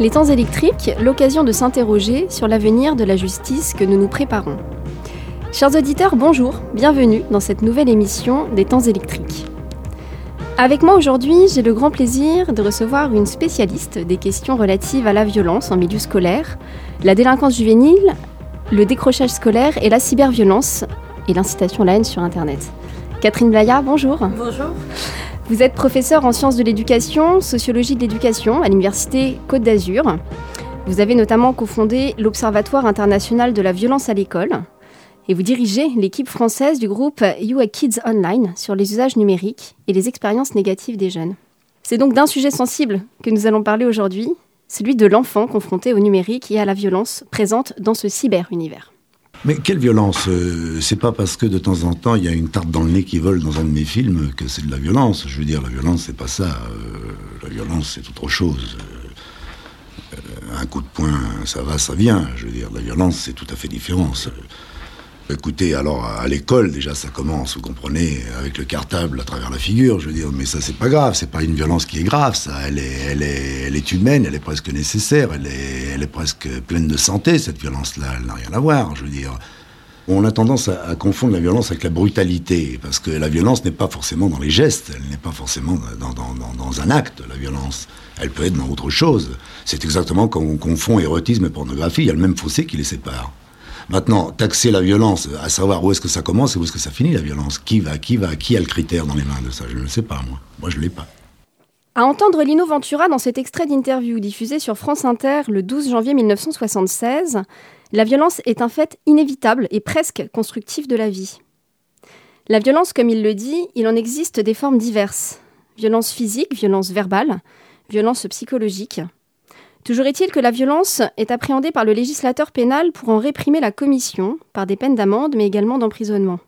Les temps électriques, l'occasion de s'interroger sur l'avenir de la justice que nous nous préparons. Chers auditeurs, bonjour, bienvenue dans cette nouvelle émission des temps électriques. Avec moi aujourd'hui, j'ai le grand plaisir de recevoir une spécialiste des questions relatives à la violence en milieu scolaire, la délinquance juvénile, le décrochage scolaire et la cyberviolence et l'incitation à la haine sur Internet. Catherine Blaya, bonjour. Bonjour. Vous êtes professeure en sciences de l'éducation, sociologie de l'éducation à l'Université Côte d'Azur. Vous avez notamment cofondé l'Observatoire international de la violence à l'école. Et vous dirigez l'équipe française du groupe You Kids Online sur les usages numériques et les expériences négatives des jeunes. C'est donc d'un sujet sensible que nous allons parler aujourd'hui, celui de l'enfant confronté au numérique et à la violence présente dans ce cyber-univers. Mais quelle violence euh, C'est pas parce que de temps en temps il y a une tarte dans le nez qui vole dans un de mes films que c'est de la violence. Je veux dire, la violence c'est pas ça. Euh, la violence c'est autre chose. Euh, un coup de poing, ça va, ça vient. Je veux dire, la violence c'est tout à fait différent. Écoutez, alors à l'école déjà ça commence, vous comprenez, avec le cartable à travers la figure, je veux dire, mais ça c'est pas grave, c'est pas une violence qui est grave, ça, elle est, elle est, humaine, elle est presque nécessaire, elle est, presque pleine de santé cette violence-là, elle n'a rien à voir, je veux dire. On a tendance à, confondre la violence avec la brutalité, parce que la violence n'est pas forcément dans les gestes, elle n'est pas forcément dans, dans, un acte, la violence. Elle peut être dans autre chose. C'est exactement comme on confond érotisme et pornographie, il y a le même fossé qui les sépare. Maintenant, taxer la violence, à savoir où est-ce que ça commence et où est-ce que ça finit la violence. Qui va, qui va, qui a le critère dans les mains de ça? Je ne le sais pas, moi. Moi, je ne l'ai pas. À entendre Lino Ventura dans cet extrait d'interview diffusé sur France Inter le 12 janvier 1976, la violence est un fait inévitable et presque constructif de la vie. La violence, comme il le dit, il en existe des formes diverses. Violence physique, violence verbale, violence psychologique. Toujours est-il que la violence est appréhendée par le législateur pénal pour en réprimer la commission, par des peines d'amende, mais également d'emprisonnement.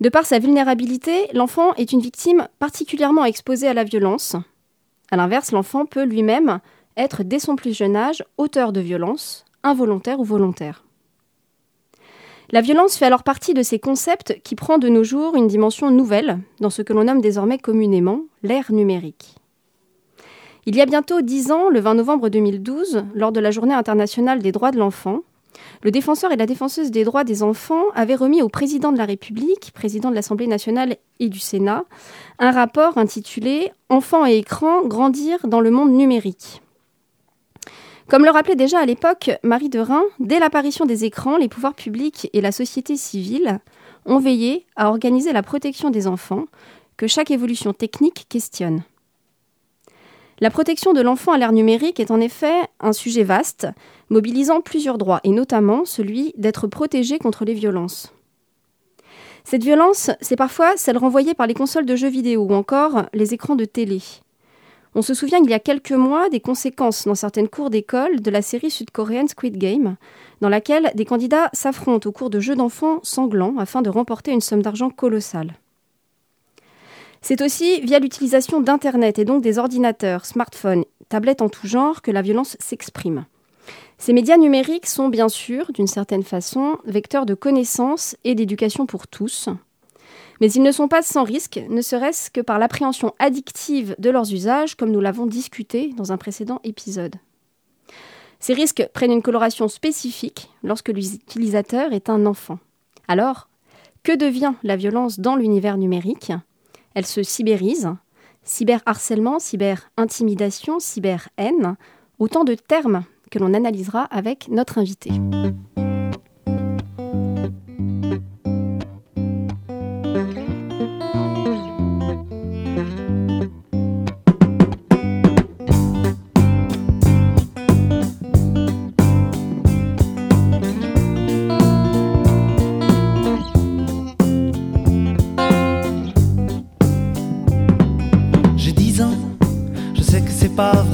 De par sa vulnérabilité, l'enfant est une victime particulièrement exposée à la violence. A l'inverse, l'enfant peut lui-même être, dès son plus jeune âge, auteur de violence, involontaire ou volontaire. La violence fait alors partie de ces concepts qui prend de nos jours une dimension nouvelle dans ce que l'on nomme désormais communément l'ère numérique. Il y a bientôt dix ans, le 20 novembre 2012, lors de la Journée internationale des droits de l'enfant, le défenseur et la défenseuse des droits des enfants avaient remis au président de la République, président de l'Assemblée nationale et du Sénat, un rapport intitulé Enfants et écrans, grandir dans le monde numérique. Comme le rappelait déjà à l'époque Marie de Rhin, dès l'apparition des écrans, les pouvoirs publics et la société civile ont veillé à organiser la protection des enfants, que chaque évolution technique questionne. La protection de l'enfant à l'ère numérique est en effet un sujet vaste, mobilisant plusieurs droits, et notamment celui d'être protégé contre les violences. Cette violence, c'est parfois celle renvoyée par les consoles de jeux vidéo ou encore les écrans de télé. On se souvient il y a quelques mois des conséquences dans certaines cours d'école de la série sud-coréenne Squid Game, dans laquelle des candidats s'affrontent au cours de jeux d'enfants sanglants afin de remporter une somme d'argent colossale. C'est aussi via l'utilisation d'Internet et donc des ordinateurs, smartphones, tablettes en tout genre que la violence s'exprime. Ces médias numériques sont bien sûr, d'une certaine façon, vecteurs de connaissances et d'éducation pour tous. Mais ils ne sont pas sans risque, ne serait-ce que par l'appréhension addictive de leurs usages, comme nous l'avons discuté dans un précédent épisode. Ces risques prennent une coloration spécifique lorsque l'utilisateur est un enfant. Alors, que devient la violence dans l'univers numérique? Elle se cyberise. Cyberharcèlement, cyber-intimidation, cyber-haine, autant de termes que l'on analysera avec notre invité.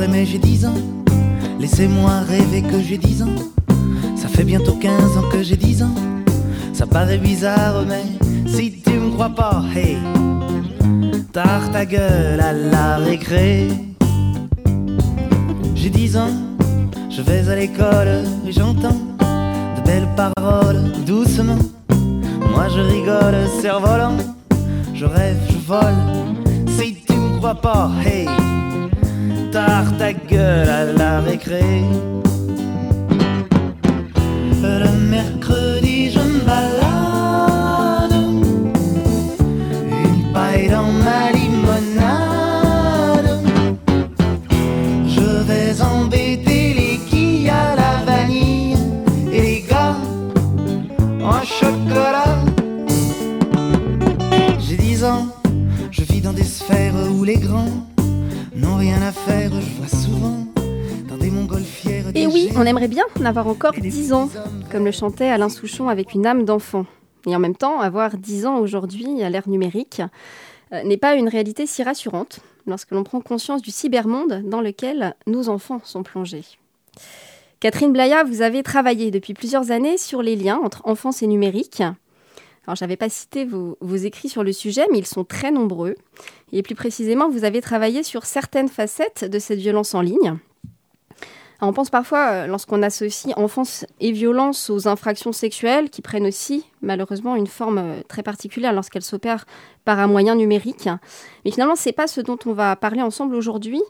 Mais j'ai 10 ans. Laissez-moi rêver que j'ai 10 ans. Ça fait bientôt 15 ans que j'ai 10 ans. Ça paraît bizarre, mais si tu me crois pas, hey, tard ta gueule à la récré. J'ai 10 ans, je vais à l'école et j'entends de belles paroles doucement. Moi je rigole, cerf-volant, je rêve, je vole. Si tu me crois pas, hey tard ta gueule à la récré. Le mercredi, je me balade, On aimerait bien avoir encore 10 ans, comme le chantait Alain Souchon avec une âme d'enfant. Et en même temps, avoir 10 ans aujourd'hui, à l'ère numérique, euh, n'est pas une réalité si rassurante lorsque l'on prend conscience du cybermonde dans lequel nos enfants sont plongés. Catherine Blaya, vous avez travaillé depuis plusieurs années sur les liens entre enfance et numérique. Alors, je n'avais pas cité vos, vos, écrits sur le sujet, mais ils sont très nombreux. Et plus précisément, vous avez travaillé sur certaines facettes de cette violence en ligne. On pense parfois, euh, lorsqu'on associe enfance et violence aux infractions sexuelles, qui prennent aussi, malheureusement, une forme euh, très particulière lorsqu'elles s'opèrent par un moyen numérique. Mais finalement, ce n'est pas ce dont on va parler ensemble aujourd'hui,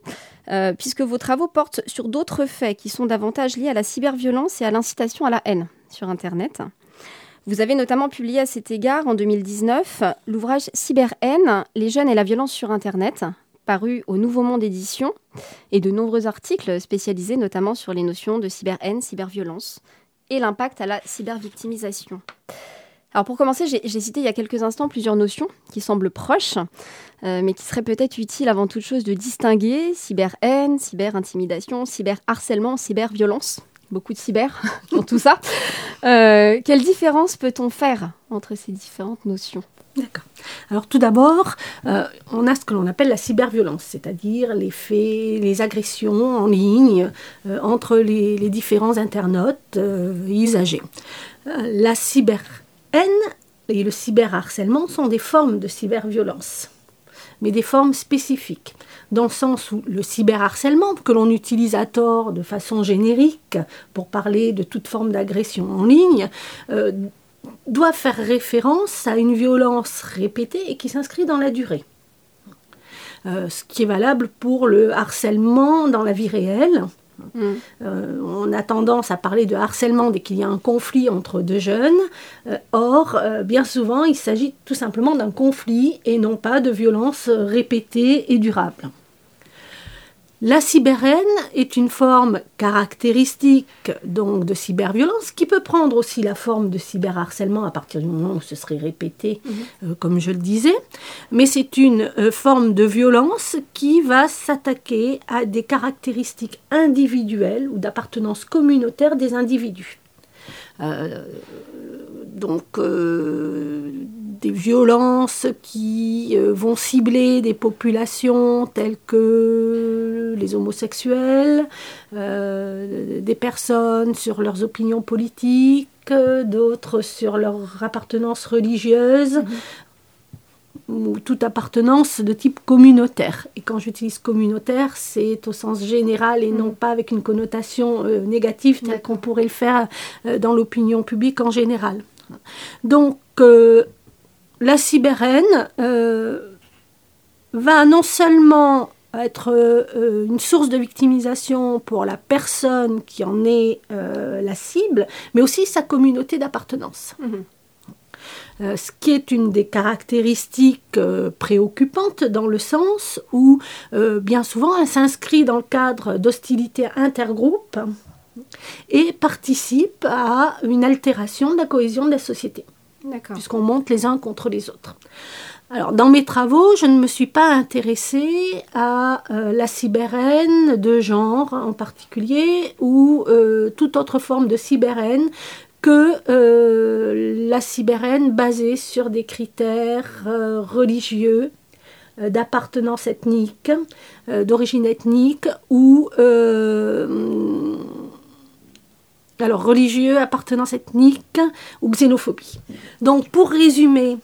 euh, puisque vos travaux portent sur d'autres faits qui sont davantage liés à la cyberviolence et à l'incitation à la haine sur Internet. Vous avez notamment publié à cet égard en 2019 l'ouvrage Cyberhaine, les jeunes et la violence sur Internet, paru au Nouveau Monde Édition, et de nombreux articles spécialisés notamment sur les notions de cyberhaine, cyberviolence et l'impact à la cybervictimisation. Alors pour commencer, j'ai cité il y a quelques instants plusieurs notions qui semblent proches, euh, mais qui seraient peut-être utiles avant toute chose de distinguer cyberhaine, cyberintimidation, cyberharcèlement, cyberviolence beaucoup de cyber dans tout ça. Euh, quelle différence peut-on faire entre ces différentes notions? D'accord. Alors tout d'abord, euh, on a ce que l'on appelle la cyberviolence, c'est-à-dire les faits, les agressions en ligne euh, entre les, différents internautes euh, usagers. la cyberhaine et le cyberharcèlement sont des formes de cyberviolence, mais des formes spécifiques dans le sens où le cyberharcèlement, que l'on utilise à tort de façon générique pour parler de toute forme d'agression en ligne, euh, doit faire référence à une violence répétée et qui s'inscrit dans la durée. Euh, ce qui est valable pour le harcèlement dans la vie réelle. Mm. Euh, on a tendance à parler de harcèlement dès qu'il y a un conflit entre deux jeunes. Euh, or, bien souvent, il s'agit tout simplement d'un conflit et non pas de violence répétée et durable. La cyberhaine est une forme caractéristique donc de cyberviolence qui peut prendre aussi la forme de cyberharcèlement à partir du moment où ce serait répété, mmh. euh, comme je le disais. Mais c'est une euh, forme de violence qui va s'attaquer à des caractéristiques individuelles ou d'appartenance communautaire des individus. Euh, donc euh, des violences qui euh, vont cibler des populations telles que les homosexuels, des personnes sur leurs opinions politiques, d'autres sur leur appartenance religieuse. Mhm. Ou toute appartenance de type communautaire. Et quand j'utilise communautaire, c'est au sens général et non mhm. pas avec une connotation négative telle qu'on pourrait le faire dans l'opinion publique en général. Donc, euh, la cyberhaine euh, va non seulement être euh, une source de victimisation pour la personne qui en est la cible, mais aussi sa communauté d'appartenance. Mhm. Ce qui est une des caractéristiques préoccupantes dans le sens où bien souvent elle s'inscrit dans le cadre d'hostilités intergroupes et participe à une altération de la cohésion de la société, puisqu'on monte les uns contre les autres. Alors, dans mes travaux, je ne me suis pas intéressée à euh, la cyberhaine de genre en particulier ou euh, toute autre forme de cyberhaine que euh, la cyberhaine basée sur des critères religieux d'appartenance ethnique, d'origine ethnique ou alors religieux, appartenance ethnique ou xénophobie. Donc pour résumer,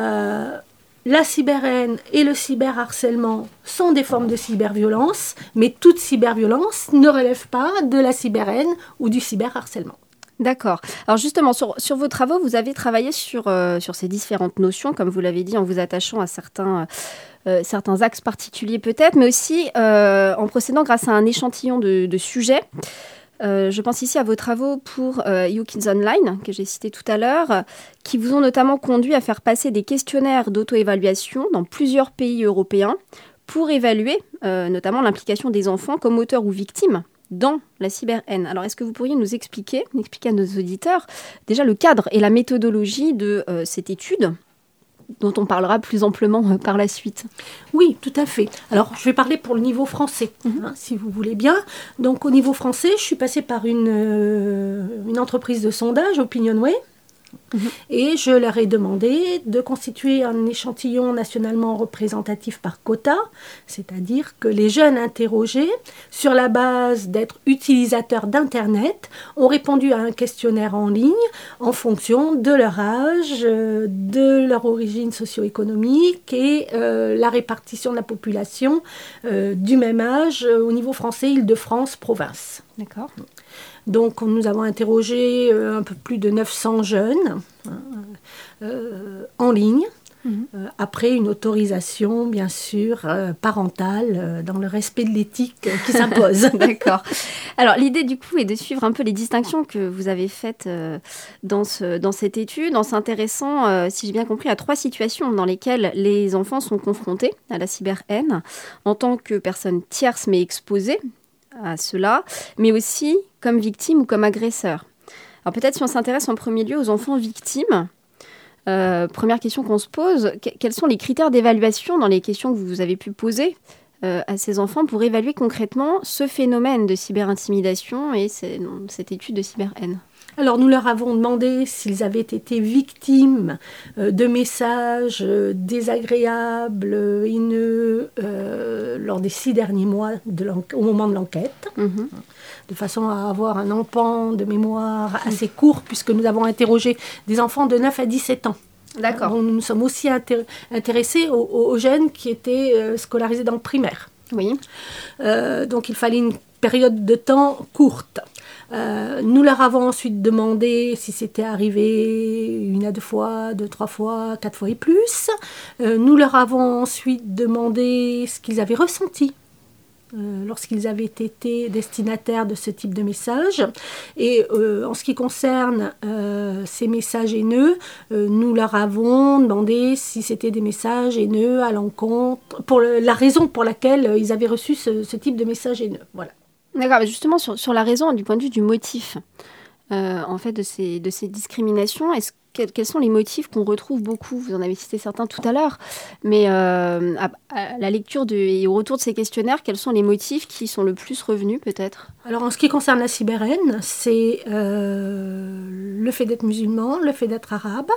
euh, la cyberhaine et le cyberharcèlement sont des formes de cyberviolence, mais toute cyberviolence ne relève pas de la cyberhaine ou du cyberharcèlement. D'accord. Alors justement, sur, vos travaux, vous avez travaillé sur, euh, sur ces différentes notions, comme vous l'avez dit, en vous attachant à certains certains axes particuliers peut-être, mais aussi en procédant grâce à un échantillon de, sujets. je pense ici à vos travaux pour You Online, que j'ai cité tout à l'heure, qui vous ont notamment conduit à faire passer des questionnaires d'auto-évaluation dans plusieurs pays européens pour évaluer notamment l'implication des enfants comme auteurs ou victimes dans la cyber-haine. Alors, est-ce que vous pourriez nous expliquer, expliquer à nos auditeurs, déjà le cadre et la méthodologie de euh, cette étude dont on parlera plus amplement euh, par la suite? Oui, tout à fait. Alors, je vais parler pour le niveau français, mhm. hein, si vous voulez bien. Donc, au niveau français, je suis passée par une, euh, une entreprise de sondage, OpinionWay, et je leur ai demandé de constituer un échantillon nationalement représentatif par quota, c'est-à-dire que les jeunes interrogés, sur la base d'être utilisateurs d'Internet, ont répondu à un questionnaire en ligne en fonction de leur âge, de leur origine socio-économique et euh, la répartition de la population euh, du même âge au niveau français, Île-de-France, province. D'accord. Donc nous avons interrogé euh, un peu plus de 900 jeunes hein, euh, en ligne. Mhm. Euh, après une autorisation, bien sûr, parentale, dans le respect de l'éthique qui s'impose. D'accord. Alors, l'idée, du coup, est de suivre un peu les distinctions que vous avez faites dans, ce, dans cette étude, en s'intéressant, si j'ai bien compris, à trois situations dans lesquelles les enfants sont confrontés à la cyber-haine en tant que personnes tierces mais exposées à cela, mais aussi comme victime ou comme agresseur. Alors peut-être si on s'intéresse en premier lieu aux enfants victimes, euh, première question qu'on se pose, quels sont les critères d'évaluation dans les questions que vous avez pu poser euh, à ces enfants pour évaluer concrètement ce phénomène de cyberintimidation et cette étude de cyberhaine? Alors nous leur avons demandé s'ils avaient été victimes euh, de messages désagréables, haineux, lors des six derniers mois au moment de l'enquête. Mhm de façon à avoir un empan de mémoire assez court, puisque nous avons interrogé des enfants de 9 à 17 ans. D'accord. Nous nous sommes aussi intéressés aux, jeunes qui étaient euh, scolarisés dans le primaire. Oui. Euh, donc il fallait une période de temps courte. Euh, nous leur avons ensuite demandé si c'était arrivé une à deux fois, deux, trois fois, quatre fois et plus. nous leur avons ensuite demandé ce qu'ils avaient ressenti euh, lorsqu'ils avaient été destinataires de ce type de message. Et euh, en ce qui concerne euh, ces messages haineux, nous leur avons demandé si c'était des messages haineux à l'encontre, pour la raison pour laquelle ils avaient reçu ce, type de message haineux. Voilà. D'accord, justement sur, la raison du point de vue du motif. en fait de ces, de ces discriminations quels, sont les motifs qu'on retrouve beaucoup? Vous en avez cité certains tout à l'heure, mais euh, à, la lecture et au retour de ces questionnaires, quels sont les motifs qui sont le plus revenus peut-être? Alors en ce qui concerne la cyberhaine, c'est euh, le fait d'être musulman, le fait d'être arabe,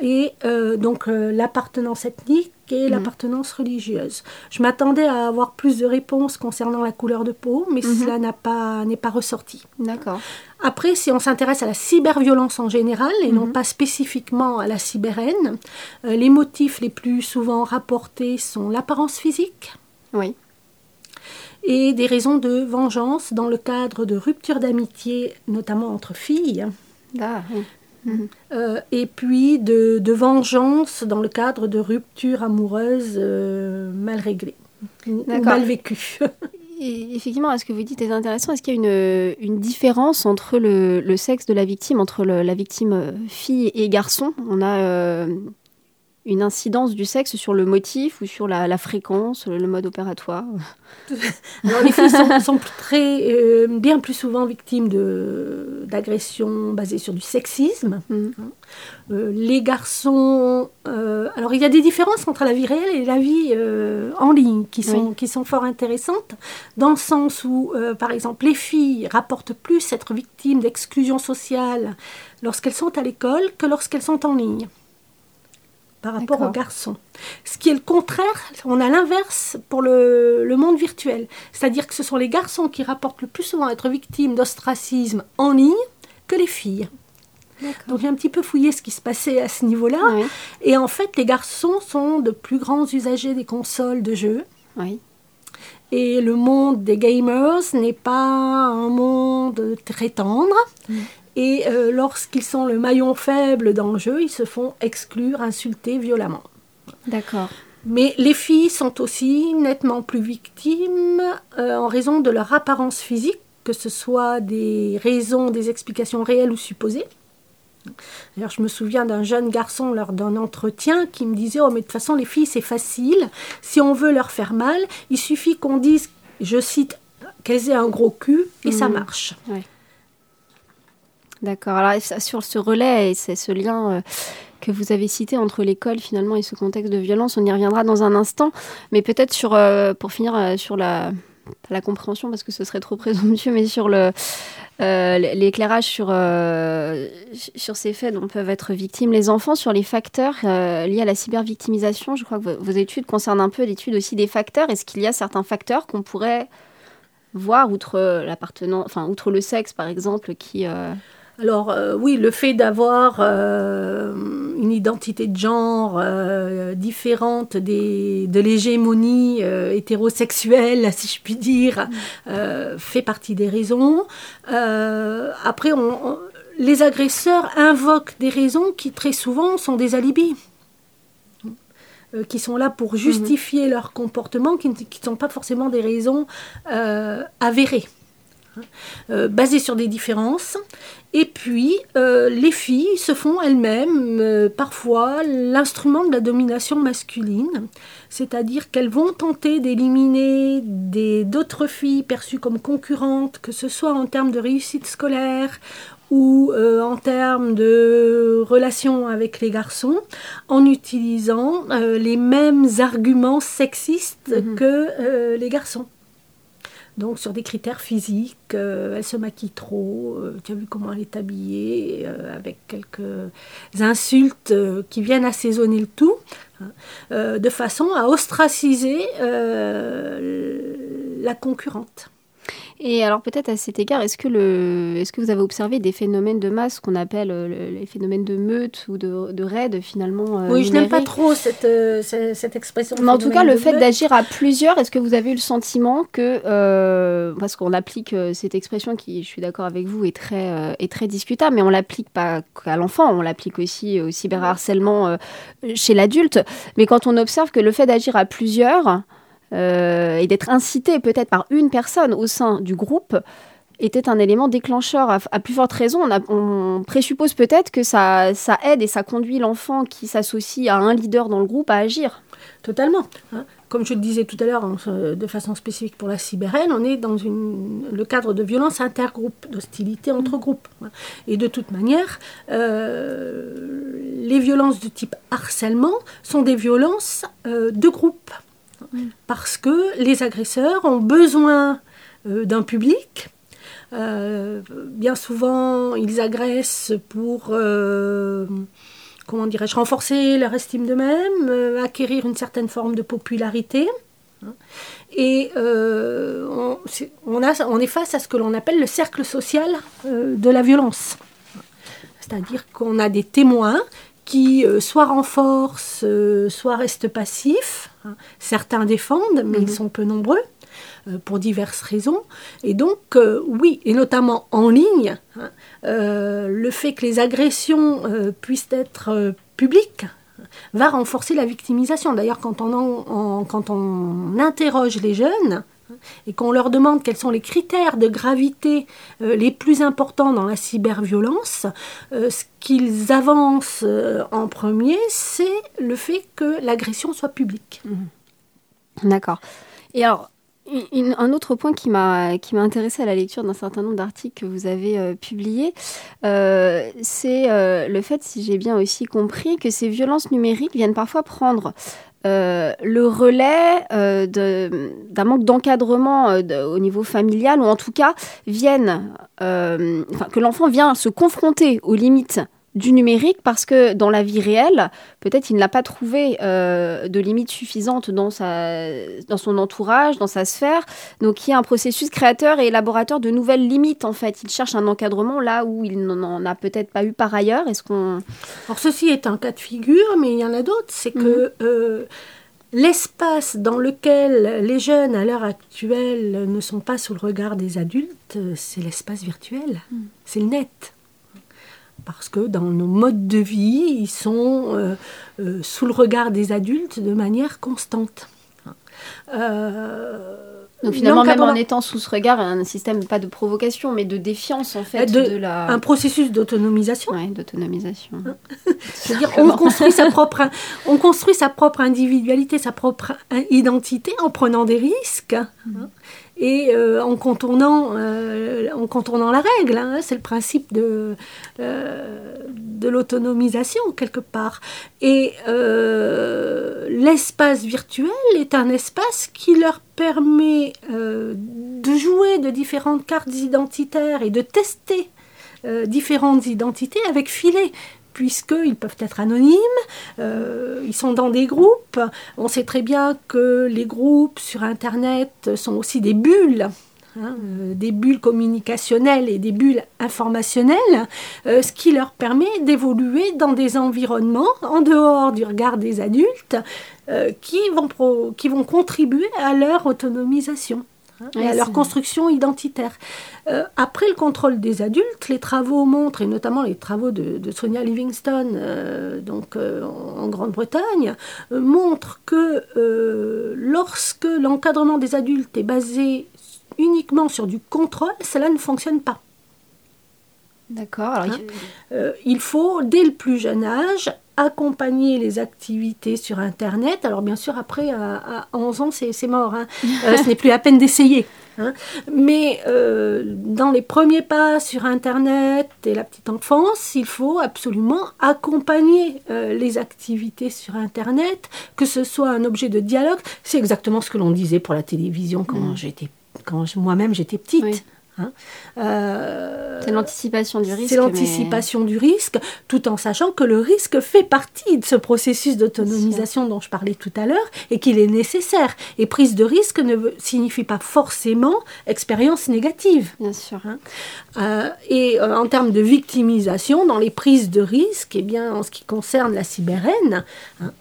et euh, donc l'appartenance ethnique et mhm. l'appartenance religieuse. Je m'attendais à avoir plus de réponses concernant la couleur de peau, mais mhm. cela n'est pas, pas ressorti. D'accord. Après, si on s'intéresse à la cyberviolence en général et non mhm. pas spécifiquement à la cyberhaine, euh, les motifs les plus souvent rapportés sont l'apparence physique. Oui. Et des raisons de vengeance dans le cadre de ruptures d'amitié, notamment entre filles. Ah, euh, et puis de, vengeance dans le cadre de ruptures amoureuses euh, mal réglées, mal vécues. effectivement, ce que vous dites est intéressant. Est-ce qu'il y a une, différence entre le, sexe de la victime, entre la victime euh, fille et garçon? On a euh, une incidence du sexe sur le motif ou sur la, fréquence, le mode opératoire Les filles sont, très, euh, bien plus souvent victimes d'agressions basées sur du sexisme. Hein. Euh, les garçons... Euh, alors il y a des différences entre la vie réelle et la vie en ligne qui sont, qui sont fort intéressantes, dans le sens où, par exemple, les filles rapportent plus être victimes d'exclusion sociale lorsqu'elles sont à l'école que lorsqu'elles sont en ligne par rapport aux garçons. Ce qui est le contraire, on a l'inverse pour le, monde virtuel. C'est-à-dire que ce sont les garçons qui rapportent le plus souvent être victimes d'ostracisme en ligne que les filles. Donc j'ai un petit peu fouillé ce qui se passait à ce niveau-là. Et en fait, les garçons sont de plus grands usagers des consoles de jeux. Oui. Et le monde des gamers n'est pas un monde très tendre. Mm. Et euh, lorsqu'ils sont le maillon faible dans le jeu, ils se font exclure, insulter violemment. D'accord. Mais les filles sont aussi nettement plus victimes euh, en raison de leur apparence physique, que ce soit des raisons, des explications réelles ou supposées. D'ailleurs, je me souviens d'un jeune garçon lors d'un entretien qui me disait Oh, mais de toute façon, les filles, c'est facile. Si on veut leur faire mal, il suffit qu'on dise, je cite, qu'elles aient un gros cul et ça Mhm. marche. D'accord. Alors sur ce relais et ce lien euh, que vous avez cité entre l'école finalement et ce contexte de violence, on y reviendra dans un instant. Mais peut-être sur, euh, pour finir euh, sur la, compréhension parce que ce serait trop présomptueux, mais sur le l'éclairage sur sur ces faits dont peuvent être victimes les enfants, sur les facteurs liés à la cybervictimisation. Je crois que vos, études concernent un peu l'étude aussi des facteurs. Est-ce qu'il y a certains facteurs qu'on pourrait voir outre l'appartenance, enfin outre le sexe par exemple, qui Alors euh, oui, le fait d'avoir euh, une identité de genre euh, différente des, de l'hégémonie euh, hétérosexuelle, si je puis dire, euh, fait partie des raisons. Euh, après, on- on- les agresseurs invoquent des raisons qui très souvent sont des alibis. qui sont là pour justifier leur comportement, qui ne qui ne sont pas forcément des raisons euh, avérées, hein, euh, basées sur des différences. Et puis, euh, les filles se font elles-mêmes euh, parfois l'instrument de la domination masculine, c'est-à-dire qu'elles vont tenter d'éliminer d'autres filles perçues comme concurrentes, que ce soit en termes de réussite scolaire ou euh, en termes de relations avec les garçons, en utilisant euh, les mêmes arguments sexistes Mhm. que euh, les garçons. Donc sur des critères physiques, euh, elle se maquille trop, euh, tu as vu comment elle est habillée, euh, avec quelques insultes qui viennent assaisonner le tout, hein, de façon à ostraciser la concurrente. Et alors peut-être à cet égard, est-ce que, le, est-ce que vous avez observé des phénomènes de masse qu'on appelle euh, le- les phénomènes de meute ou de, de raid finalement euh, oui, je n'aime pas trop cette, euh, cette, cette expression. Mais en tout cas, le fait meute. d'agir à plusieurs, est-ce que vous avez eu le sentiment que, euh, parce qu'on applique cette expression qui, je suis d'accord avec vous, est très, est très discutable, mais on l'applique pas qu'à l'enfant, on l'applique aussi au cyberharcèlement chez l'adulte. Mais quand on observe que le fait d'agir à plusieurs et d'être incité peut-être par une personne au sein du groupe était un élément déclencheur. À, à plus forte raison, on, a- on présuppose peut-être que ça, ça aide et ça conduit l'enfant qui s'associe à un leader dans le groupe à agir. Totalement. hein. Comme je le disais tout à l'heure, euh, de façon spécifique pour la cyberhaine, on est dans une- le cadre de violence intergroupe, d'hostilité entre groupes. hein. Et de toute manière, euh, les violences de type harcèlement sont des violences euh, de groupe. Parce que les agresseurs ont besoin euh, d'un public. Euh, bien souvent, ils agressent pour euh, comment dirais-je, renforcer leur estime d'eux-mêmes, acquérir une certaine forme de popularité. Et on, est face à ce que l'on appelle le cercle social de la violence. C'est-à-dire qu'on a des témoins qui soit renforcent, soit restent passifs. Hein. Certains défendent, mais ils sont peu nombreux euh, pour diverses raisons. Et donc, euh, oui, et notamment en ligne, hein, euh, le fait que les agressions euh, puissent être publiques va renforcer la victimisation. D'ailleurs, quand on, en- en- quand on interroge les jeunes et qu'on leur demande quels sont les critères de gravité euh, les plus importants dans la cyberviolence, euh, ce qu'ils avancent euh, en premier, c'est le fait que l'agression soit publique. D'accord. Et alors, un autre point qui m'a qui m'a intéressé à la lecture d'un certain nombre d'articles que vous avez publiés, c'est le fait, si j'ai bien aussi compris, que ces violences numériques viennent parfois prendre euh, le relais euh, d'un manque d'encadrement euh, au niveau familial, ou en tout cas viennent, que l'enfant vient se confronter aux limites du numérique parce que dans la vie réelle, peut-être il n'a pas trouvé euh, de limites suffisantes dans, sa, dans son entourage, dans sa sphère. Donc il y a un processus créateur et élaborateur de nouvelles limites en fait. Il cherche un encadrement là où il n'en a peut-être pas eu par ailleurs. Est-ce qu'on... Alors ceci est un cas de figure, mais il y en a d'autres. C'est que euh, l'espace dans lequel les jeunes à l'heure actuelle ne sont pas sous le regard des adultes, euh, c'est l'espace virtuel, c'est le net. Parce que dans nos modes de vie, ils sont sous le regard des adultes de manière constante. Donc finalement, même en étant sous ce regard, un système pas de provocation, mais de défiance en fait de, la... Un processus d'autonomisation. Oui, d'autonomisation. C'est-à-dire on construit sa propre, on construit sa propre individualité, sa propre identité en prenant des risques. Hein et euh, en, contournant, euh, en contournant la règle. Hein. c'est le principe de, euh, de l'autonomisation, quelque part. Et l'espace virtuel est un espace qui leur permet de jouer de différentes cartes identitaires et de tester différentes identités avec filet puisqu'ils peuvent être anonymes, euh, ils sont dans des groupes. On sait très bien que les groupes sur Internet sont aussi des bulles. Hein, euh, des bulles communicationnelles et des bulles informationnelles, euh, ce qui leur permet d'évoluer dans des environnements en dehors du regard des adultes qui, vont qui vont contribuer à leur autonomisation et à leur construction identitaire. Euh, après le contrôle des adultes, les travaux montrent, et notamment les travaux de, Sonia Livingstone euh, donc, euh, en Grande-Bretagne, montrent que lorsque l'encadrement des adultes est basé uniquement sur du contrôle, cela ne fonctionne pas. D'accord. Hein il faut, dès le plus jeune âge, accompagner les activités sur Internet. Alors bien sûr, après, à, 11 ans, c'est mort. Hein. Euh, ce n'est plus à peine d'essayer. Hein. Mais euh, dans les premiers pas sur Internet et la petite enfance, il faut absolument accompagner euh, les activités sur Internet, que ce soit un objet de dialogue. C'est exactement ce que l'on disait pour la télévision quand mmh. j'étais quand moi-même j'étais petite. Hein. Euh, c'est l'anticipation du risque. C'est l'anticipation du risque, tout en sachant que le risque fait partie de ce processus d'autonomisation dont je parlais tout à l'heure et qu'il est nécessaire. Et prise de risque ne signifie pas forcément expérience négative. Bien sûr. Hein. Euh, et euh, en termes de victimisation, dans les prises de risque, et eh bien, en ce qui concerne la cyberhaine, hein,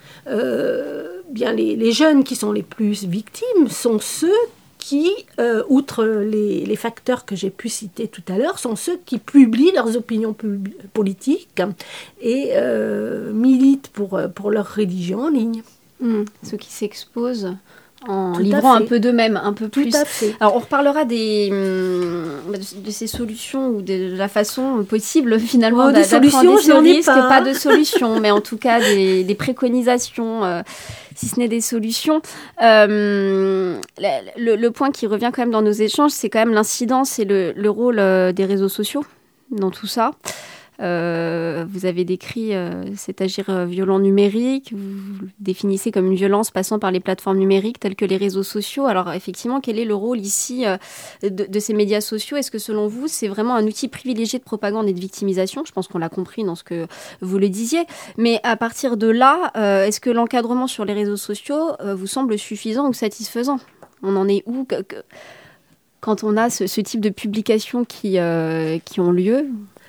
bien les, les jeunes qui sont les plus victimes sont ceux euh, outre les, facteurs que j'ai pu citer tout à l'heure, sont ceux qui publient leurs opinions politiques et euh, militent pour, euh, pour leur religion en ligne. Mmh. Ceux qui s'exposent en livrant un peu d'eux-mêmes, un peu plus. Alors on reparlera des, hum, de ces solutions ou de la façon possible finalement oh, des solutions, des risques, pas. pas. de solutions, mais en tout cas des, des préconisations si ce n'est des solutions. Euh, le, point qui revient quand même dans nos échanges, c'est quand même l'incidence et le, rôle euh, des réseaux sociaux dans tout ça. Euh, vous avez décrit euh, cet agir euh, violent numérique, vous le définissez comme une violence passant par les plateformes numériques telles que les réseaux sociaux. Alors effectivement, quel est le rôle ici de, ces médias sociaux? Est-ce que selon vous, c'est vraiment un outil privilégié de propagande et de victimisation? Je pense qu'on l'a compris dans ce que vous le disiez. Mais à partir de là, est-ce que l'encadrement sur les réseaux sociaux vous semble suffisant ou satisfaisant? On en est où? Quand on a ce, type de publications qui, qui ont lieu?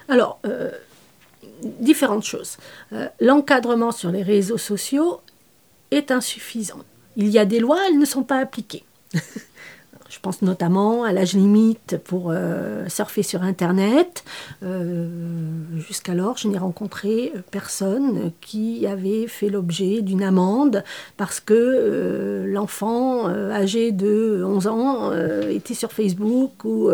Alors, euh, différentes choses. Euh, l'encadrement sur les réseaux sociaux est insuffisant. Il y a des lois, elles ne sont pas appliquées. Je pense notamment à l'âge limite pour euh, surfer sur Internet. Euh, jusqu'alors, je n'ai rencontré personne qui avait fait l'objet d'une amende parce que euh, l'enfant âgé de 11 ans était sur Facebook ou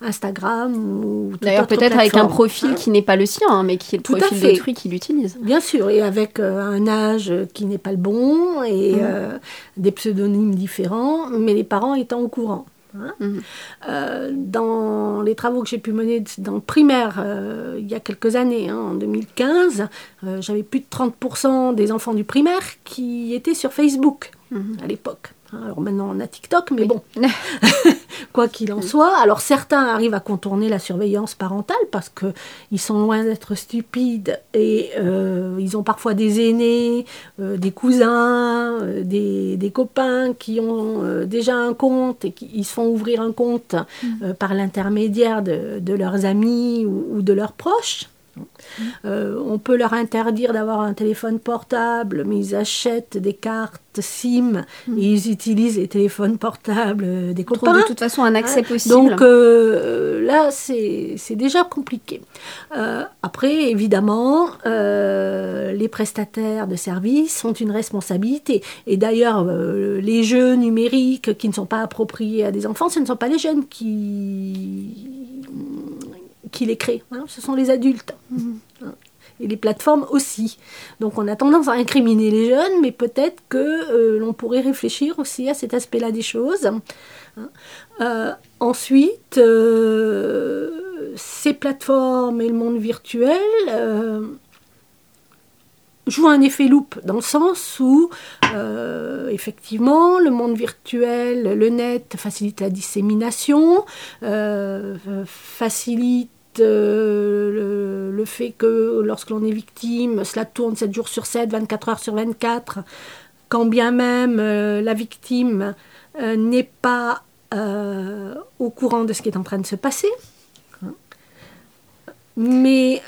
Instagram. ou D'ailleurs, peut-être avec un profil qui n'est pas le sien, hein, mais qui est le profil d'autrui qui l'utilise. Bien sûr, et avec un âge qui n'est pas le bon et mmh. des pseudonymes différents, mais les parents étant au courant. Hein. Mhm. Euh, dans les travaux que j'ai pu mener dans le primaire euh, il y a quelques années, hein, en 2015, euh, j'avais plus de 30% des enfants du primaire qui étaient sur Facebook mhm. à l'époque. Hein, alors maintenant on a TikTok, mais bon, quoi qu'il en soit. Alors certains arrivent à contourner la surveillance parentale parce qu'ils sont loin d'être stupides et euh, ils ont parfois des aînés, euh, des cousins, euh, des, copains qui ont déjà un compte et qui se font ouvrir un compte mm. par l'intermédiaire de, leurs amis ou, de leurs proches. Euh, on peut leur interdire d'avoir un téléphone portable, mais ils achètent des cartes SIM Mm. et ils utilisent les téléphones portables euh, des copains. de toute façon un accès Hein, possible. Donc euh, là, c'est c'est déjà compliqué. Euh, après, évidemment, les prestataires de services ont une responsabilité. Et d'ailleurs, les jeux numériques qui ne sont pas appropriés à des enfants, ce ne sont pas les jeunes qui, qui les créent, hein, ce sont les adultes. Hein. Et les plateformes aussi. Donc on a tendance à incriminer les jeunes, mais peut-être que euh, l'on pourrait réfléchir aussi à cet aspect-là des choses. Hein. Euh, ensuite, euh, ces plateformes et le monde virtuel jouent un effet loupe dans le sens où, euh, effectivement, le monde virtuel, le net facilite la dissémination, euh, facilite euh, le, fait que lorsque l'on est victime, cela tourne 7 jours sur 7, 24 heures sur 24, quand bien même euh, la victime euh, n'est pas au courant de ce qui est en train de se passer. Mais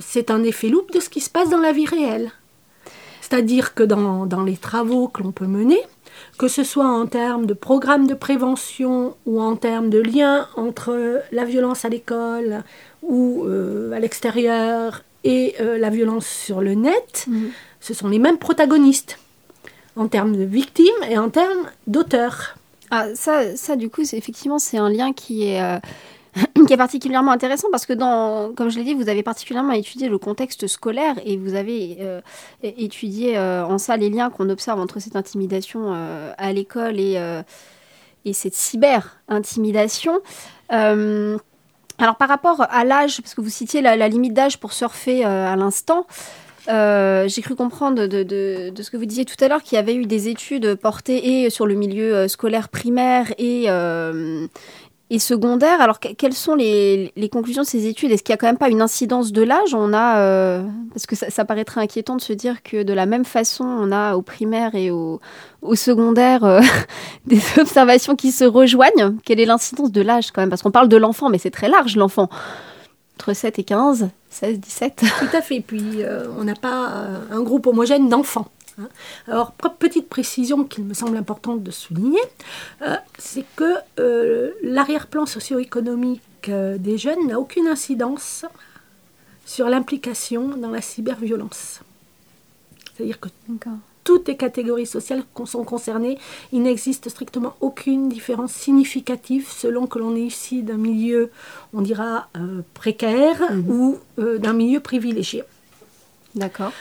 c'est un effet loupe de ce qui se passe dans la vie réelle. C'est-à-dire que dans les travaux que l'on peut mener, que ce soit en termes de programmes de prévention ou en termes de lien entre la violence à l'école ou euh, à l'extérieur et euh, la violence sur le net, Mhm. ce sont les mêmes protagonistes en termes de victimes et en termes d'auteurs. Ah, ça, ça, du coup, c'est effectivement, c'est un lien qui est, euh, qui est particulièrement intéressant parce que, dans, comme je l'ai dit, vous avez particulièrement étudié le contexte scolaire et vous avez euh, étudié euh, en ça les liens qu'on observe entre cette intimidation euh, à l'école et, et cette cyber-intimidation. Alors, par rapport à l'âge, parce que vous citiez la, limite d'âge pour surfer à l'instant, j'ai cru comprendre de, de- ce que vous disiez tout à l'heure qu'il y avait eu des études portées et sur le milieu scolaire primaire et, et secondaire. Alors, que- quelles sont les, conclusions de ces études? Est-ce qu'il n'y a quand même pas une incidence de l'âge? On a, euh, parce que ça, ça paraîtrait inquiétant de se dire que de la même façon, on a au primaire et au, secondaire euh, des observations qui se rejoignent. Quelle est l'incidence de l'âge quand même? Parce qu'on parle de l'enfant, mais c'est très large l'enfant. Entre 7 et 15, 16, 17. Tout à fait. Puis euh, on n'a pas un groupe homogène d'enfants. Hein. Alors, pre- petite précision qu'il me semble importante de souligner, euh, c'est que euh, l'arrière-plan socio-économique euh, des jeunes n'a aucune incidence sur l'implication dans la cyberviolence. C'est-à-dire que toutes les catégories sociales sont concernées. Il n'existe strictement aucune différence significative selon que l'on est ici d'un milieu, on dira, précaire Mhm. ou d'un milieu privilégié. D'accord.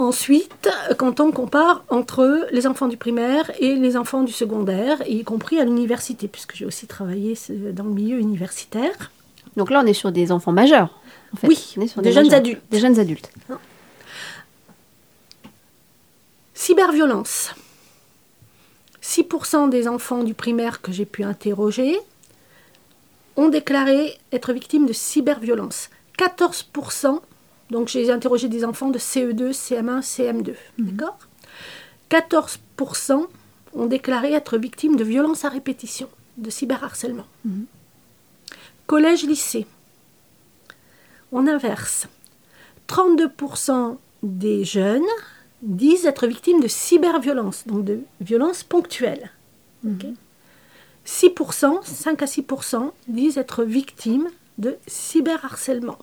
Ensuite, quand on compare entre les enfants du primaire et les enfants du secondaire, y compris à l'université, puisque j'ai aussi travaillé dans le milieu universitaire, Donc là, on est sur des enfants majeurs. En fait. Oui, On est sur des jeunes majeurs. adultes. Des jeunes adultes. Cyberviolence. 6% des enfants du primaire que j'ai pu interroger ont déclaré être victimes de cyberviolence. 14%, donc j'ai interrogé des enfants de E CE2, CM1, CM2, d'accord? 14% ont déclaré être victimes de violences à répétition, de cyberharcèlement. Collège-lycée, on inverse. 32% des jeunes disent être victimes de cyberviolence, donc de violences ponctuelles. Ok? 6%, 5 à 6% disent être victimes de cyberharcèlement,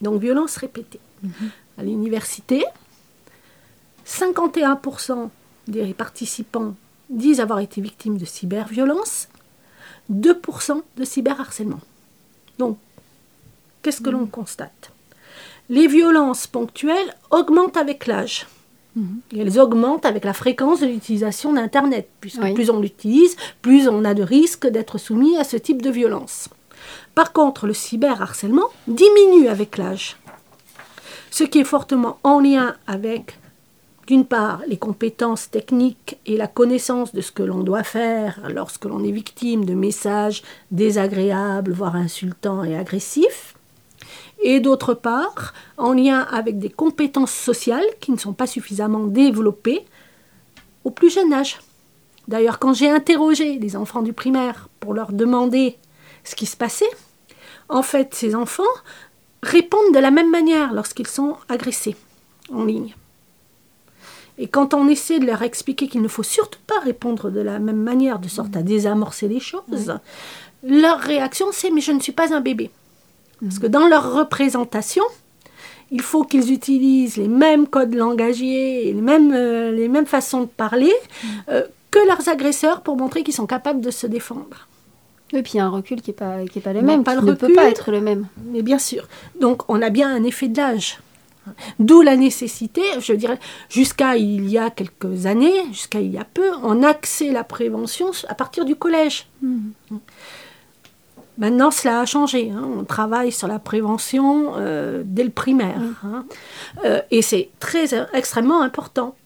donc violences répétées. À l'université, 51% des participants disent avoir été victimes de cyberviolence, 2% de cyberharcèlement. Donc, qu'est-ce que l'on constate? Les violences ponctuelles augmentent avec l'âge. Et elles augmentent avec la fréquence de l'utilisation d'Internet, puisque Oui. plus on l'utilise, plus on a de risques d'être soumis à ce type de violence. Par contre, le cyberharcèlement diminue avec l'âge, ce qui est fortement en lien avec, d'une part, les compétences techniques et la connaissance de ce que l'on doit faire lorsque l'on est victime de messages désagréables, voire insultants et agressifs, et d'autre part, en lien avec des compétences sociales qui ne sont pas suffisamment développées au plus jeune âge. D'ailleurs, quand j'ai interrogé les enfants du primaire pour leur demander ce qui se passait, en fait, ces enfants répondent de la même manière lorsqu'ils sont agressés en ligne. Et quand on essaie de leur expliquer qu'il ne faut surtout pas répondre de la même manière, de sorte à désamorcer les choses, leur réaction c'est mais je ne suis pas un bébé. Parce que dans leur représentation, il faut qu'ils utilisent les mêmes codes langagiers les mêmes, euh, les mêmes façons de parler euh, que leurs agresseurs pour montrer qu'ils sont capables de se défendre. Et puis il y a un recul qui n'est pas, qui est pas le même, pas qui ne peut pas être le même. Mais bien sûr. Donc on a bien un effet de l'âge. D'où la nécessité, je dirais, jusqu'à il y a quelques années, jusqu'à il y a peu, on axait la prévention à partir du collège. Hmm. Maintenant, cela a changé. Hein. On travaille sur la prévention euh, dès le primaire. Hein. Euh, et c'est très extrêmement important.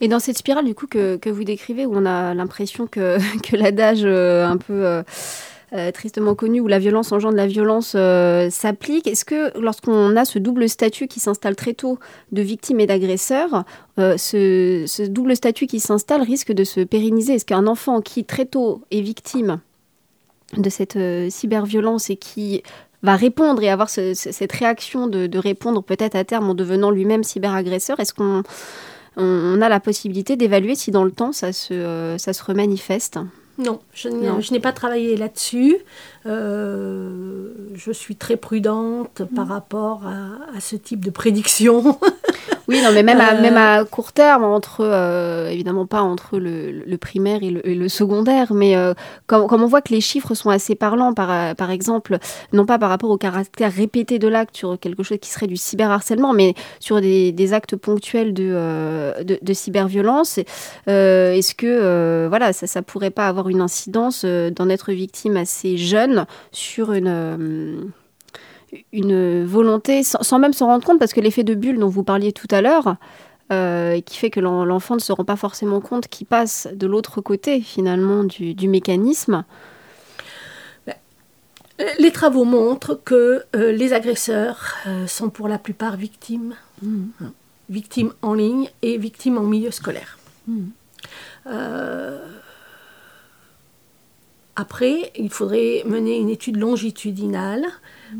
Et dans cette spirale, du coup, que, que vous décrivez, où on a l'impression que, que l'adage euh, un peu euh, tristement connu où la violence engendre la violence euh, s'applique. Est-ce que lorsqu'on a ce double statut qui s'installe très tôt de victime et d'agresseur, euh, ce, double statut qui s'installe risque de se pérenniser? Est-ce qu'un enfant qui très tôt est victime de cette cyberviolence et qui va répondre et avoir cette réaction de, répondre peut-être à terme en devenant lui-même cyberagresseur, est-ce qu'on on, a la possibilité d'évaluer si dans le temps ça se, ça se remanifeste non, je n'ai pas travaillé là-dessus. Euh, je suis très prudente par mm. rapport à, ce type de prédiction. oui, non, mais même, à, même à euh, court terme, entre euh, évidemment pas entre le, primaire et le, secondaire, mais comme, on voit que les chiffres sont assez parlants, par, par exemple, non pas par rapport au caractère répété de l'acte sur quelque chose qui serait du cyberharcèlement, mais sur des, actes ponctuels de, de, cyberviolence, est-ce que voilà, ça, ça pourrait pas avoir une incidence d'en être victime assez jeune sur une, euh, une volonté, sans, même s'en rendre compte, parce que l'effet de bulle dont vous parliez tout à l'heure, euh, qui fait que l'enfant ne se rend pas forcément compte qu'il passe de l'autre côté finalement du, mécanisme. Ben, les travaux montrent que euh, les agresseurs sont pour la plupart victimes, mmh. victimes en ligne et victimes en milieu scolaire. Mmh. Après, il faudrait mener une étude longitudinale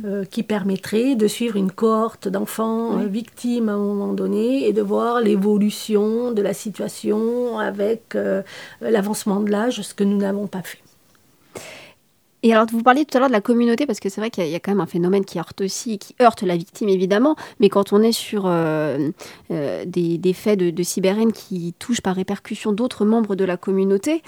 euh, qui permettrait de suivre une cohorte d'enfants euh, victimes à un moment donné et de voir l'évolution de la situation avec euh, l'avancement de l'âge, ce que nous n'avons pas fait. Et alors, vous parliez tout à l'heure de la communauté, parce que c'est vrai qu'il y, a quand même un phénomène qui heurte aussi, qui heurte la victime évidemment, mais quand on est sur euh, euh, des, faits de, de cyberhaine qui touchent par répercussion d'autres membres de la communauté,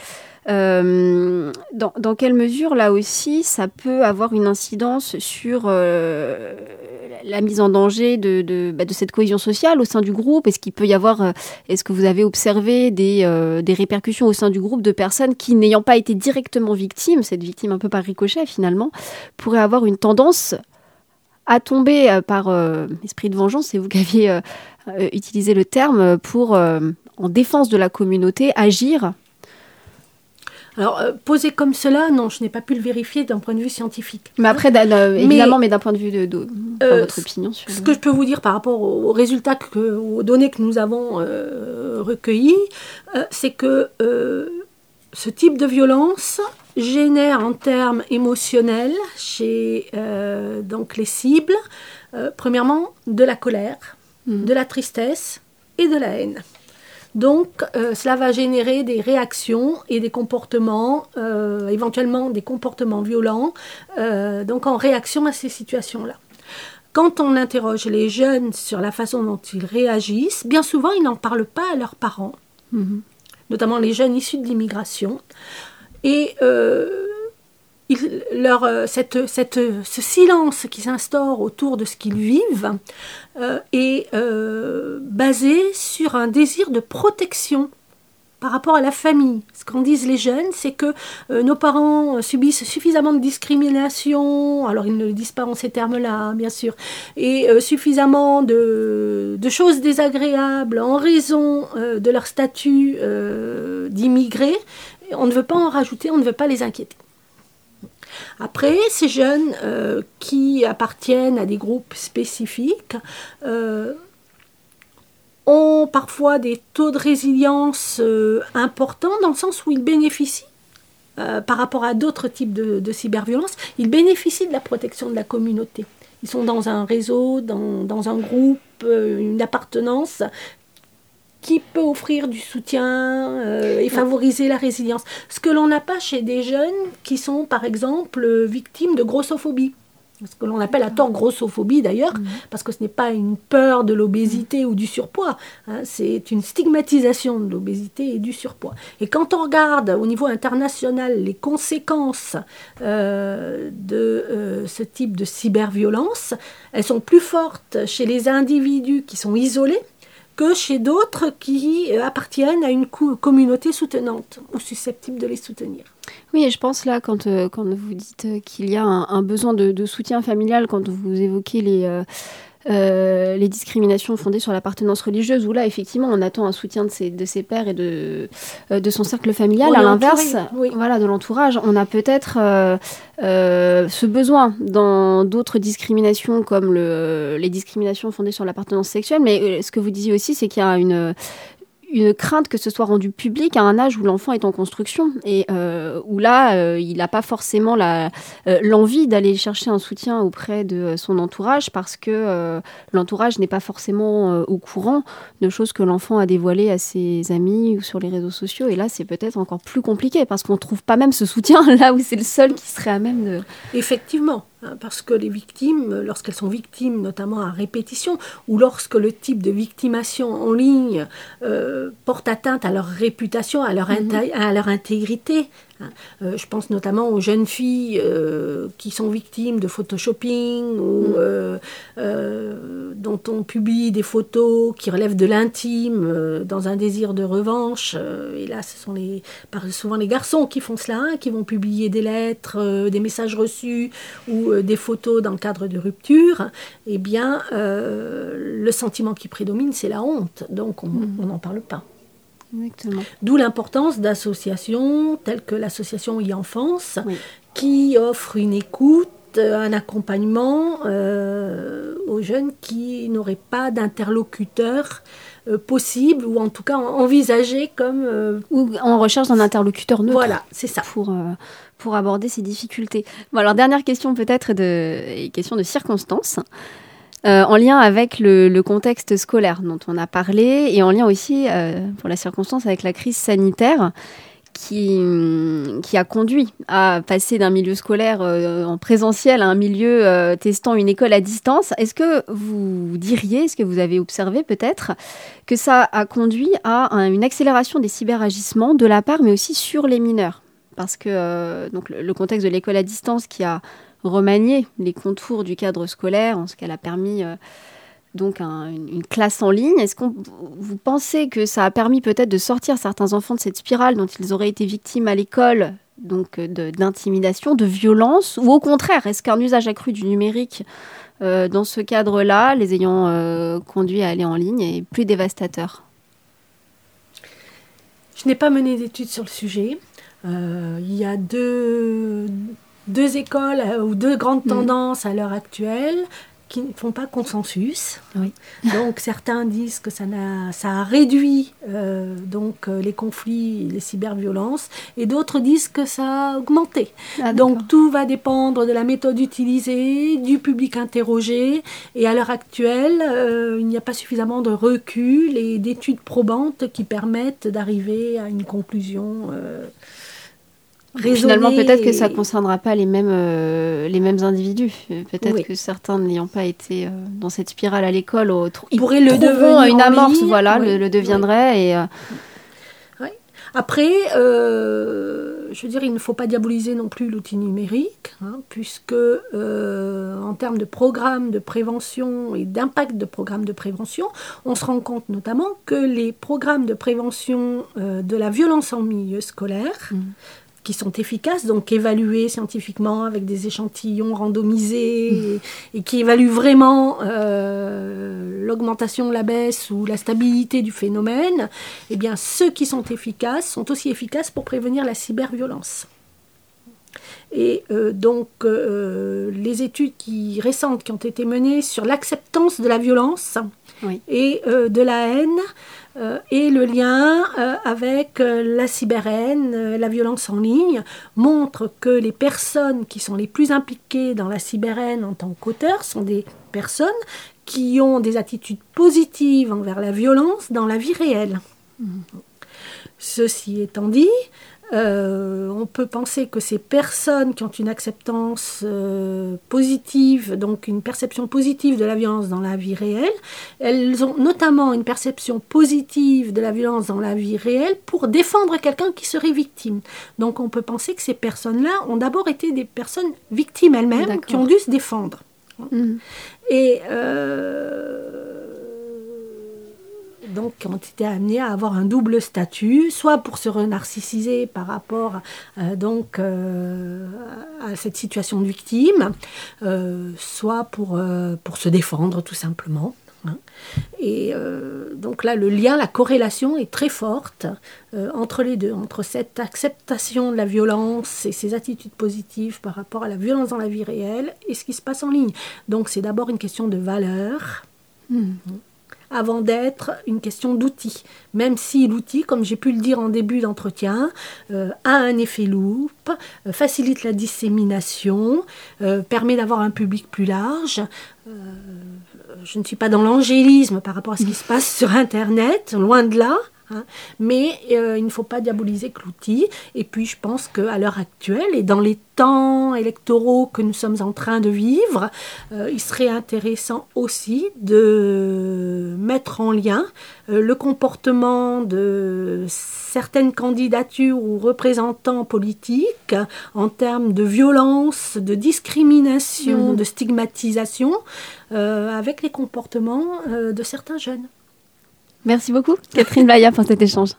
euh, dans, quelle mesure, là aussi, ça peut avoir une incidence sur la mise en danger de, bah, de, cette cohésion sociale au sein du groupe? Est-ce qu'il peut y avoir, est-ce que vous avez observé des, des répercussions au sein du groupe de personnes qui, n'ayant pas été directement victimes, cette victime un peu par ricochet finalement, pourrait avoir une tendance à tomber euh, par euh, esprit de vengeance, c'est vous qui aviez euh, utilisé le terme, pour, en défense de la communauté, agir alors, posé comme cela, non, je n'ai pas pu le vérifier d'un point de vue scientifique. Mais après, évidemment, mais, d'un point de vue de, votre opinion sur... Ce que je peux vous dire par rapport aux résultats, que, aux données que nous avons recueillies, c'est que ce type de violence génère en termes émotionnels chez euh, donc les cibles, euh, premièrement, de la colère, hmm. de la tristesse et de la haine. Donc, euh, cela va générer des réactions et des comportements, éventuellement des comportements violents, donc en réaction à ces situations-là. Quand on interroge les jeunes sur la façon dont ils réagissent, bien souvent, ils n'en parlent pas à leurs parents, hmm. notamment les jeunes issus de l'immigration. Et euh, leur, euh, cette, cette, ce silence qui s'instaure autour de ce qu'ils vivent euh, est basé sur un désir de protection par rapport à la famille. Ce qu'en disent les jeunes, c'est que nos parents subissent suffisamment de discrimination, alors ils ne le disent pas en ces termes-là, hein, bien sûr, et suffisamment de, de, choses désagréables en raison de leur statut d'immigrés, on ne veut pas en rajouter, on ne veut pas les inquiéter. Après, ces jeunes euh, qui appartiennent à des groupes spécifiques euh, ont parfois des taux de résilience euh, importants dans le sens où ils bénéficient, par rapport à d'autres types de, cyberviolence, ils bénéficient de la protection de la communauté. Ils sont dans un réseau, dans un groupe, une appartenance qui peut offrir du soutien et favoriser la résilience. Ce que l'on n'a pas chez des jeunes qui sont, par exemple, victimes de grossophobie ce que l'on appelle à tort grossophobie d'ailleurs, mhm. parce que ce n'est pas une peur de l'obésité ou du surpoids, hein, c'est une stigmatisation de l'obésité et du surpoids. Et quand on regarde au niveau international les conséquences euh, de euh, ce type de cyberviolence, elles sont plus fortes chez les individus qui sont isolés que chez d'autres qui euh, appartiennent à une communauté soutenante ou susceptible de les soutenir. Oui, je pense là, quand, euh, vous dites euh, qu'il y a un, besoin de, soutien familial, quand vous évoquez les, les discriminations fondées sur l'appartenance religieuse, où là, effectivement, on attend un soutien de ses, de ses pères et de, de son cercle familial. à l'inverse, voilà, de l'entourage, on a peut-être ce besoin dans d'autres discriminations, comme le, les discriminations fondées sur l'appartenance sexuelle. Mais ce que vous disiez aussi, c'est qu'il y a une, une crainte que ce soit rendu public à un âge où l'enfant est en construction et euh, où là, euh, il n'a pas forcément euh, l'envie d'aller chercher un soutien auprès de son entourage parce que l'entourage n'est pas forcément au courant de choses que l'enfant a dévoilées à ses amis ou sur les réseaux sociaux. Et là, c'est peut-être encore plus compliqué parce qu'on ne trouve pas même ce soutien là où c'est le seul qui serait à même de... Effectivement. Hein, parce que les victimes, lorsqu'elles sont victimes notamment à répétition, ou lorsque le type de victimation en ligne euh, porte atteinte à leur réputation, à leur, mhm. à leur intégrité, je pense notamment aux jeunes filles euh, qui sont victimes de photoshopping ou mm. euh, dont on publie des photos qui relèvent de l'intime dans un désir de revanche. et là, ce sont les, souvent les garçons qui font cela, hein, qui vont publier des lettres, des messages reçus ou des photos dans le cadre de rupture. Eh bien, le sentiment qui prédomine, c'est la honte. Donc, on mm. n'en parle pas. D'où l'importance d'associations telles que l'association e-enfance, qui offre une écoute, un accompagnement euh, aux jeunes qui n'auraient pas d'interlocuteur euh, possible, ou en tout cas envisagé comme... Euh, ou en recherche d'un interlocuteur neutre. Voilà, c'est ça. Pour, pour aborder ces difficultés. Bon, alors, dernière question peut-être, de, question de circonstances. Euh, en lien avec le, contexte scolaire dont on a parlé et en lien aussi, euh, pour la circonstance, avec la crise sanitaire qui, qui a conduit à passer d'un milieu scolaire euh, en présentiel à un milieu testant une école à distance. Est-ce que vous diriez, est-ce que vous avez observé peut-être, que ça a conduit à une accélération des cyberagissements de la part, mais aussi sur les mineurs? Parce que donc, le contexte de l'école à distance qui a remanier les contours du cadre scolaire, en ce qu'elle a permis euh, donc une, classe en ligne. Est-ce que vous pensez que ça a permis peut-être de sortir certains enfants de cette spirale dont ils auraient été victimes à l'école, donc euh, d'intimidation, de, violence, ou au contraire, est-ce qu'un usage accru du numérique euh, dans ce cadre-là, les ayant conduits à aller en ligne, est plus dévastateur? Je n'ai pas mené d'études sur le sujet. Il y a deux, deux écoles euh, ou deux grandes mm. tendances à l'heure actuelle qui ne font pas consensus. Donc certains disent que ça a, ça a réduit euh, donc euh, les conflits, les cyberviolences, et d'autres disent que ça a augmenté. Ah, donc tout va dépendre de la méthode utilisée, du public interrogé, et à l'heure actuelle, il n'y a pas suffisamment de recul et d'études probantes qui permettent d'arriver à une conclusion. Finalement, peut-être que ça ne concernera pas les mêmes, euh, les mêmes individus. Peut-être que certains n'ayant pas été euh, dans cette spirale à l'école, ils pourraient le devenir une amorce, voilà, le, deviendraient. Et, euh, Après, je veux dire, il ne faut pas diaboliser non plus l'outil numérique, hein, puisque en termes de programmes de prévention et d'impact de programmes de prévention, on se rend compte notamment que les programmes de prévention de la violence en milieu scolaire, mmh qui sont efficaces, donc évalués scientifiquement avec des échantillons randomisés et, qui évaluent vraiment euh, l'augmentation, la baisse ou la stabilité du phénomène, eh bien ceux qui sont efficaces sont aussi efficaces pour prévenir la cyberviolence. Et euh, donc, euh, les études qui, récentes qui ont été menées sur l'acceptance de la violence et de la haine et le lien avec la cyberhaine, la violence en ligne, montre que les personnes qui sont les plus impliquées dans la cyberhaine en tant qu'auteurs sont des personnes qui ont des attitudes positives envers la violence dans la vie réelle. Mmh. Ceci étant dit, euh, on peut penser que ces personnes qui ont une acceptance euh, positive, donc une perception positive de la violence dans la vie réelle, elles ont notamment une perception positive de la violence dans la vie réelle pour défendre quelqu'un qui serait victime. Donc on peut penser que ces personnes-là ont d'abord été des personnes victimes elles-mêmes qui ont dû se défendre. Mmh. Et euh, donc ont été amenés à avoir un double statut, soit pour se renarcissiser par rapport euh, euh, à cette situation de victime, euh, soit pour, pour se défendre tout simplement. Hein. Et donc là, le lien, la corrélation est très forte entre les deux, entre cette acceptation de la violence et ces attitudes positives par rapport à la violence dans la vie réelle et ce qui se passe en ligne. Donc c'est d'abord une question de valeur. Mmh avant d'être une question d'outil. Même si l'outil, comme j'ai pu le dire en début d'entretien, euh, a un effet loupe, euh, facilite la dissémination, euh, permet d'avoir un public plus large. je ne suis pas dans l'angélisme par rapport à ce qui se passe sur Internet, loin de là. Hein. Mais euh, il ne faut pas diaboliser l'outil. Et puis je pense qu'à l'heure actuelle et dans les temps électoraux que nous sommes en train de vivre, euh, il serait intéressant aussi de mettre en lien euh, le comportement de certaines candidatures ou représentants politiques en termes de violence, de discrimination, mmh. de stigmatisation, avec les comportements de certains jeunes. Merci beaucoup, Catherine Blaya, pour cet échange.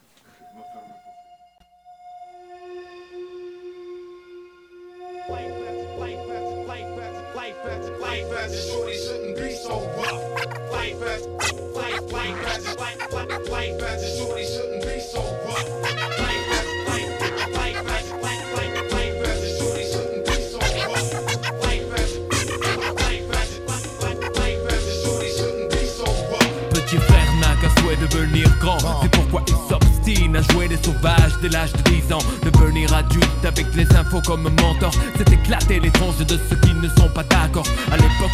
Infos comme mentor, c'est éclater les tranches de ceux qui ne sont pas d'accord. À l'époque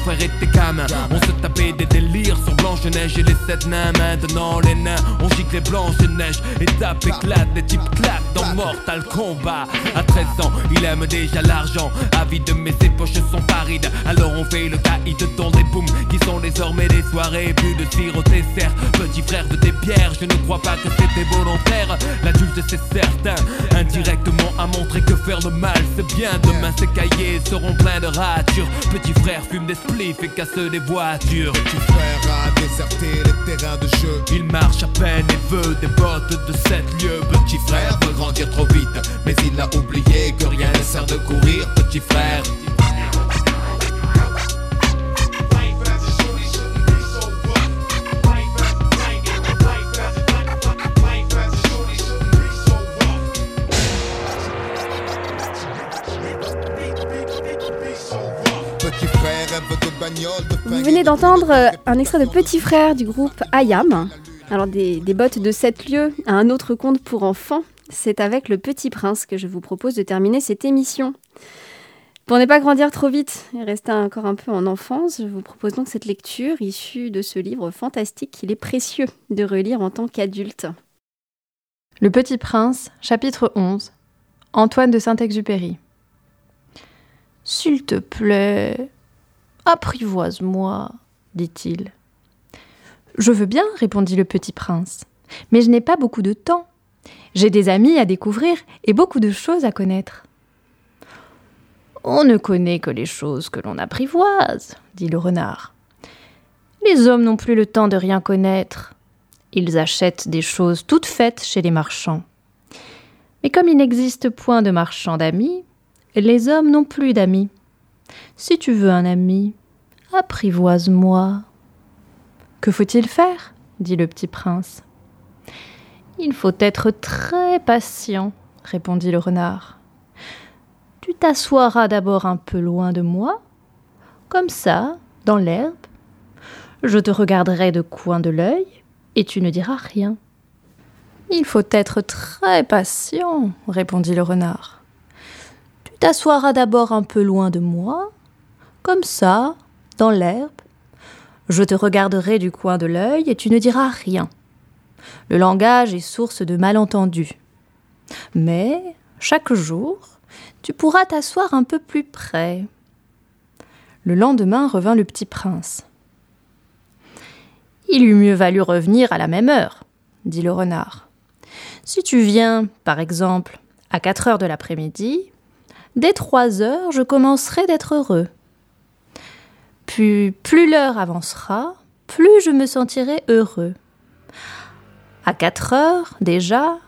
frère était gamin, on se tapait des délires sur Blanche-Neige et les sept nains. Maintenant, les nains, on gicle les Blanche-Neige. Étape éclate, les types claquent dans Mortal Kombat. À 13 ans, il aime déjà l'argent. Avide, mais ses poches sont parides. Alors on fait le caïd dans des booms qui sont désormais des soirées. Plus de sirop dessert petit frère de tes pierres. Je ne crois pas que c'était volontaire. L'adulte, c'est certain, indirectement a montré que faire le mal, c'est bien. Demain, ces cahiers seront pleins de ratures. Petit frère fume des spliffs et casse des voitures. Petit frère a déserté les terrains de jeu. Il marche à peine et veut des bottes de 7 lieux. Petit frère veut grandir trop vite, mais il a oublié que rien ne sert de courir. Petit frère. D'entendre euh, un extrait de Petit Frère du groupe Ayam. Alors des, bottes de 7 lieux à un autre conte pour enfants, c'est avec Le Petit Prince que je vous propose de terminer cette émission. Pour ne pas grandir trop vite et rester encore un peu en enfance, je vous propose donc cette lecture issue de ce livre fantastique qu'il est précieux de relire en tant qu'adulte. Le Petit Prince, chapitre 11. Antoine de Saint-Exupéry. S'il te plaît, Apprivoise-moi, dit-il. Je veux bien, répondit le petit prince, mais je n'ai pas beaucoup de temps. J'ai des amis à découvrir et beaucoup de choses à connaître. On ne connaît que les choses que l'on apprivoise, dit le renard. Les hommes n'ont plus le temps de rien connaître. Ils achètent des choses toutes faites chez les marchands. Mais comme il n'existe point de marchands d'amis, les hommes n'ont plus d'amis. Si tu veux un ami, Apprivoise-moi. Que faut-il faire? dit le petit prince. Il faut être très patient, répondit le renard. Tu t'assoiras d'abord un peu loin de moi, comme ça, dans l'herbe. Je te regarderai de coin de l'œil, et tu ne diras rien. Il faut être très patient, répondit le renard. T'assoiras d'abord un peu loin de moi, comme ça, dans l'herbe. Je te regarderai du coin de l'œil et tu ne diras rien. Le langage est source de malentendus. Mais, chaque jour, tu pourras t'asseoir un peu plus près. Le lendemain revint le petit prince. Il eût mieux valu revenir à la même heure, dit le renard. Si tu viens, par exemple, à quatre heures de l'après-midi, dès trois heures, je commencerai d'être heureux. Puis, plus l'heure avancera, plus je me sentirai heureux. À quatre heures, déjà,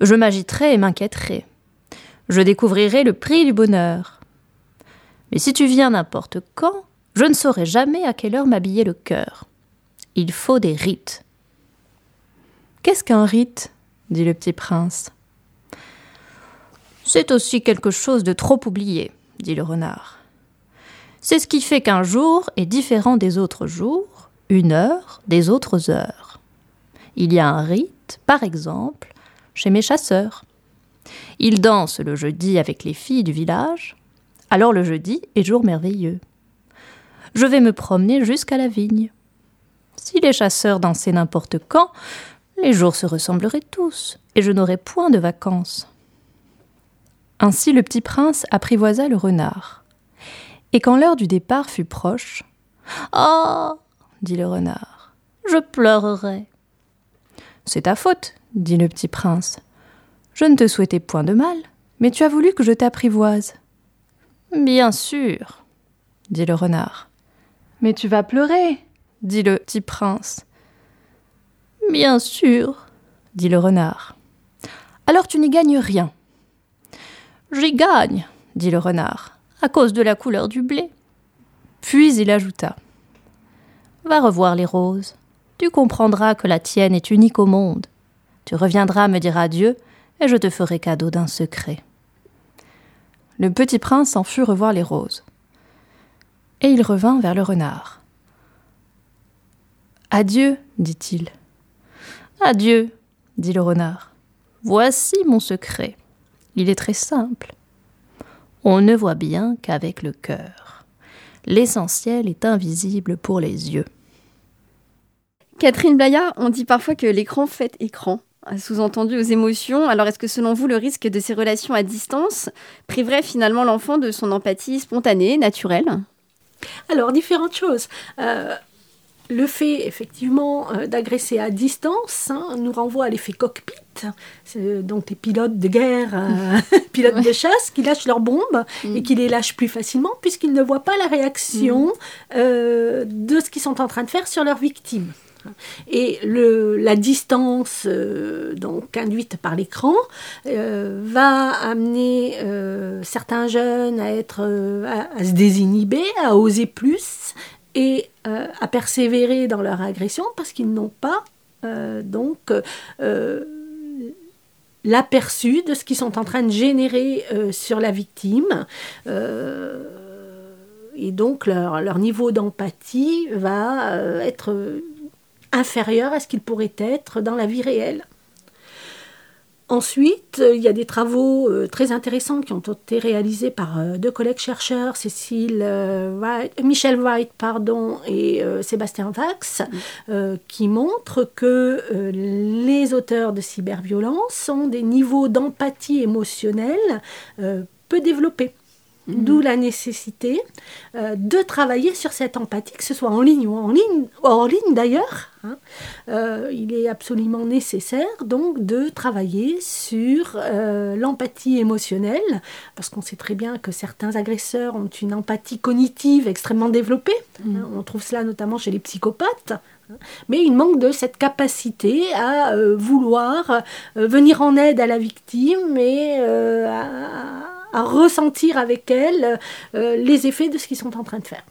je m'agiterai et m'inquiéterai. Je découvrirai le prix du bonheur. Mais si tu viens n'importe quand, je ne saurai jamais à quelle heure m'habiller le cœur. Il faut des rites. Qu'est-ce qu'un rite? dit le petit prince. C'est aussi quelque chose de trop oublié, dit le renard. C'est ce qui fait qu'un jour est différent des autres jours, une heure des autres heures. Il y a un rite, par exemple, chez mes chasseurs. Ils dansent le jeudi avec les filles du village, alors le jeudi est jour merveilleux. Je vais me promener jusqu'à la vigne. Si les chasseurs dansaient n'importe quand, les jours se ressembleraient tous, et je n'aurais point de vacances. Ainsi le petit prince apprivoisa le renard. Et quand l'heure du départ fut proche, Ah dit le renard, je pleurerai. C'est ta faute, dit le petit prince. Je ne te souhaitais point de mal, mais tu as voulu que je t'apprivoise. Bien sûr, dit le renard. Mais tu vas pleurer, dit le petit prince. Bien sûr, dit le renard. Alors tu n'y gagnes rien. J'y gagne, dit le renard, à cause de la couleur du blé. Puis il ajouta. Va revoir les roses. Tu comprendras que la tienne est unique au monde. Tu reviendras me dire adieu, et je te ferai cadeau d'un secret. Le petit prince en fut revoir les roses. Et il revint vers le renard. Adieu, dit-il. Adieu, dit le renard. Voici mon secret. Il est très simple. On ne voit bien qu'avec le cœur. L'essentiel est invisible pour les yeux. Catherine Blaya, on dit parfois que l'écran fait écran, sous-entendu aux émotions. Alors est-ce que selon vous, le risque de ces relations à distance priverait finalement l'enfant de son empathie spontanée, naturelle? Alors, différentes choses. Euh, le fait effectivement euh, d'agresser à distance hein, nous renvoie à l'effet cockpit. C'est donc les pilotes de guerre, euh, pilotes de chasse qui lâchent leurs bombes et qui les lâchent plus facilement puisqu'ils ne voient pas la réaction euh, de ce qu'ils sont en train de faire sur leurs victimes. Et le, la distance donc induite par l'écran va amener certains jeunes à être à, se désinhiber, à oser plus et euh, à persévérer dans leur agression parce qu'ils n'ont pas euh, donc euh, l'aperçu de ce qu'ils sont en train de générer sur la victime. et donc leur, leur niveau d'empathie va être inférieur à ce qu'il pourrait être dans la vie réelle. Ensuite, il y a des travaux euh, très intéressants qui ont été réalisés par euh, deux collègues chercheurs, Cécile, euh, Michel Wright pardon, et Sébastien Vax, mm. qui montrent que les auteurs de cyberviolence ont des niveaux d'empathie émotionnelle peu développés. D'où la nécessité euh, de travailler sur cette empathie, que ce soit en ligne ou en ligne, hors ligne d'ailleurs. Hein. Euh, il est absolument nécessaire donc de travailler sur euh, l'empathie émotionnelle, parce qu'on sait très bien que certains agresseurs ont une empathie cognitive extrêmement développée. Mm. Hein. On trouve cela notamment chez les psychopathes. Hein. Mais il manque de cette capacité à vouloir venir en aide à la victime et à à ressentir avec elle euh, les effets de ce qu'ils sont en train de faire.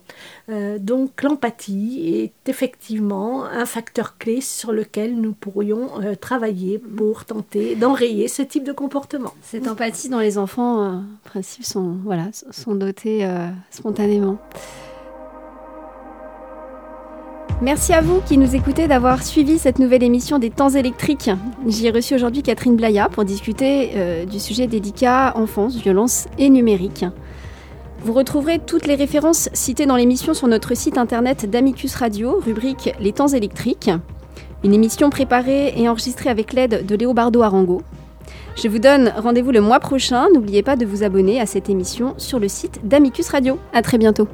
Euh, donc l'empathie est effectivement un facteur clé sur lequel nous pourrions euh, travailler pour tenter d'enrayer ce type de comportement. Cette empathie dont les enfants, en principe, sont dotés spontanément. Merci à vous qui nous écoutez d'avoir suivi cette nouvelle émission des temps électriques. J'y ai reçu aujourd'hui Catherine Blaya pour discuter euh, du sujet délicat enfance, violence et numérique. Vous retrouverez toutes les références citées dans l'émission sur notre site internet d'Amicus Radio, rubrique Les temps électriques. Une émission préparée et enregistrée avec l'aide de Léobardo Arango. Je vous donne rendez-vous le mois prochain. N'oubliez pas de vous abonner à cette émission sur le site d'Amicus Radio. À très bientôt.